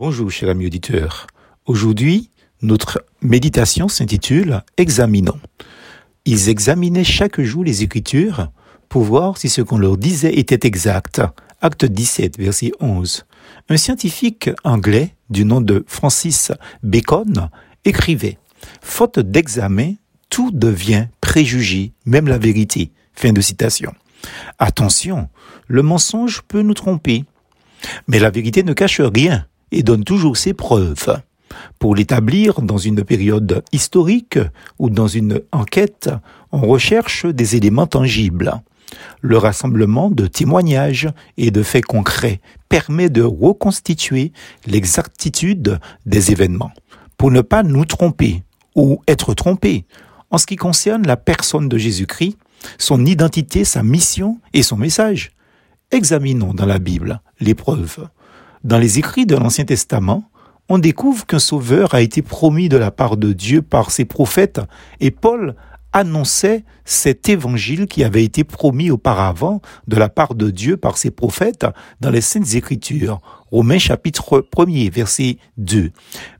Bonjour, cher ami auditeur. Aujourd'hui, notre méditation s'intitule Examinons. Ils examinaient chaque jour les Écritures pour voir si ce qu'on leur disait était exact. Acte 17, verset 11. Un scientifique anglais du nom de Francis Bacon écrivait Faute d'examen, tout devient préjugé, même la vérité. Fin de citation. Attention, le mensonge peut nous tromper, mais la vérité ne cache rien et donne toujours ses preuves. Pour l'établir dans une période historique ou dans une enquête, on recherche des éléments tangibles. Le rassemblement de témoignages et de faits concrets permet de reconstituer l'exactitude des événements pour ne pas nous tromper ou être trompés en ce qui concerne la personne de Jésus-Christ, son identité, sa mission et son message. Examinons dans la Bible les preuves. Dans les écrits de l'Ancien Testament, on découvre qu'un sauveur a été promis de la part de Dieu par ses prophètes et Paul annonçait cet évangile qui avait été promis auparavant de la part de Dieu par ses prophètes dans les Saintes Écritures. Romains chapitre 1er verset 2.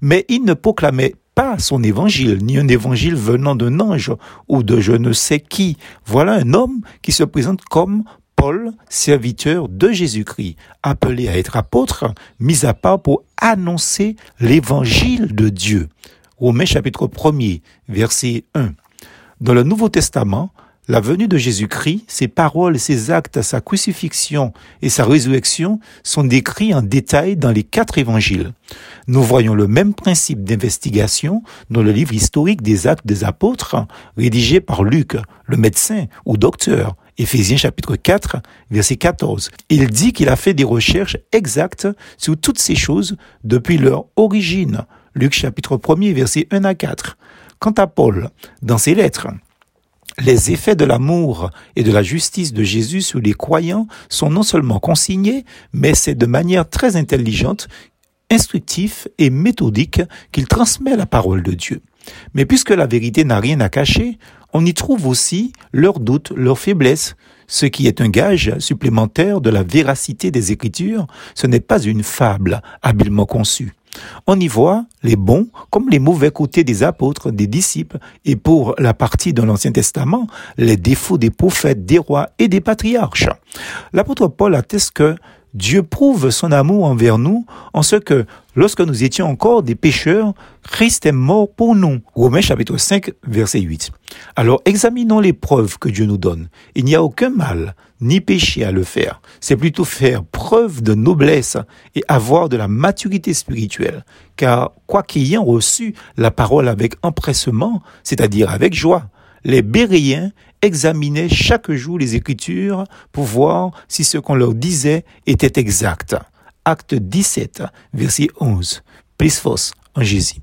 Mais il ne proclamait pas son évangile, ni un évangile venant d'un ange ou de je ne sais qui. Voilà un homme qui se présente comme Paul, serviteur de Jésus-Christ, appelé à être apôtre, mis à part pour annoncer l'évangile de Dieu. Romains chapitre 1er, verset 1. Dans le Nouveau Testament, la venue de Jésus-Christ, ses paroles, ses actes, sa crucifixion et sa résurrection sont décrits en détail dans les quatre évangiles. Nous voyons le même principe d'investigation dans le livre historique des actes des apôtres, rédigé par Luc, le médecin ou docteur, Éphésiens chapitre 4, verset 14. Il dit qu'il a fait des recherches exactes sur toutes ces choses depuis leur origine. Luc chapitre 1 verset 1 à 4. Quant à Paul, dans ses lettres, les effets de l'amour et de la justice de Jésus sur les croyants sont non seulement consignés, mais c'est de manière très intelligente, instructif et méthodique qu'il transmet la parole de Dieu. Mais puisque la vérité n'a rien à cacher, on y trouve aussi leurs doutes, leurs faiblesses, ce qui est un gage supplémentaire de la véracité des Écritures, ce n'est pas une fable habilement conçue. On y voit les bons comme les mauvais côtés des apôtres, des disciples, et pour la partie de l'Ancien Testament, les défauts des prophètes, des rois et des patriarches. L'apôtre Paul atteste que Dieu prouve son amour envers nous en ce que, lorsque nous étions encore des pécheurs, Christ est mort pour nous. Romains chapitre 5, verset 8. Alors examinons les preuves que Dieu nous donne. Il n'y a aucun mal ni péché à le faire. C'est plutôt faire preuve de noblesse et avoir de la maturité spirituelle. Car quoi qu'ayant reçu la parole avec empressement, c'est-à-dire avec joie, les Béréens examinaient chaque jour les Écritures pour voir si ce qu'on leur disait était exact. Acte 17, verset 11. Plus en Jésus.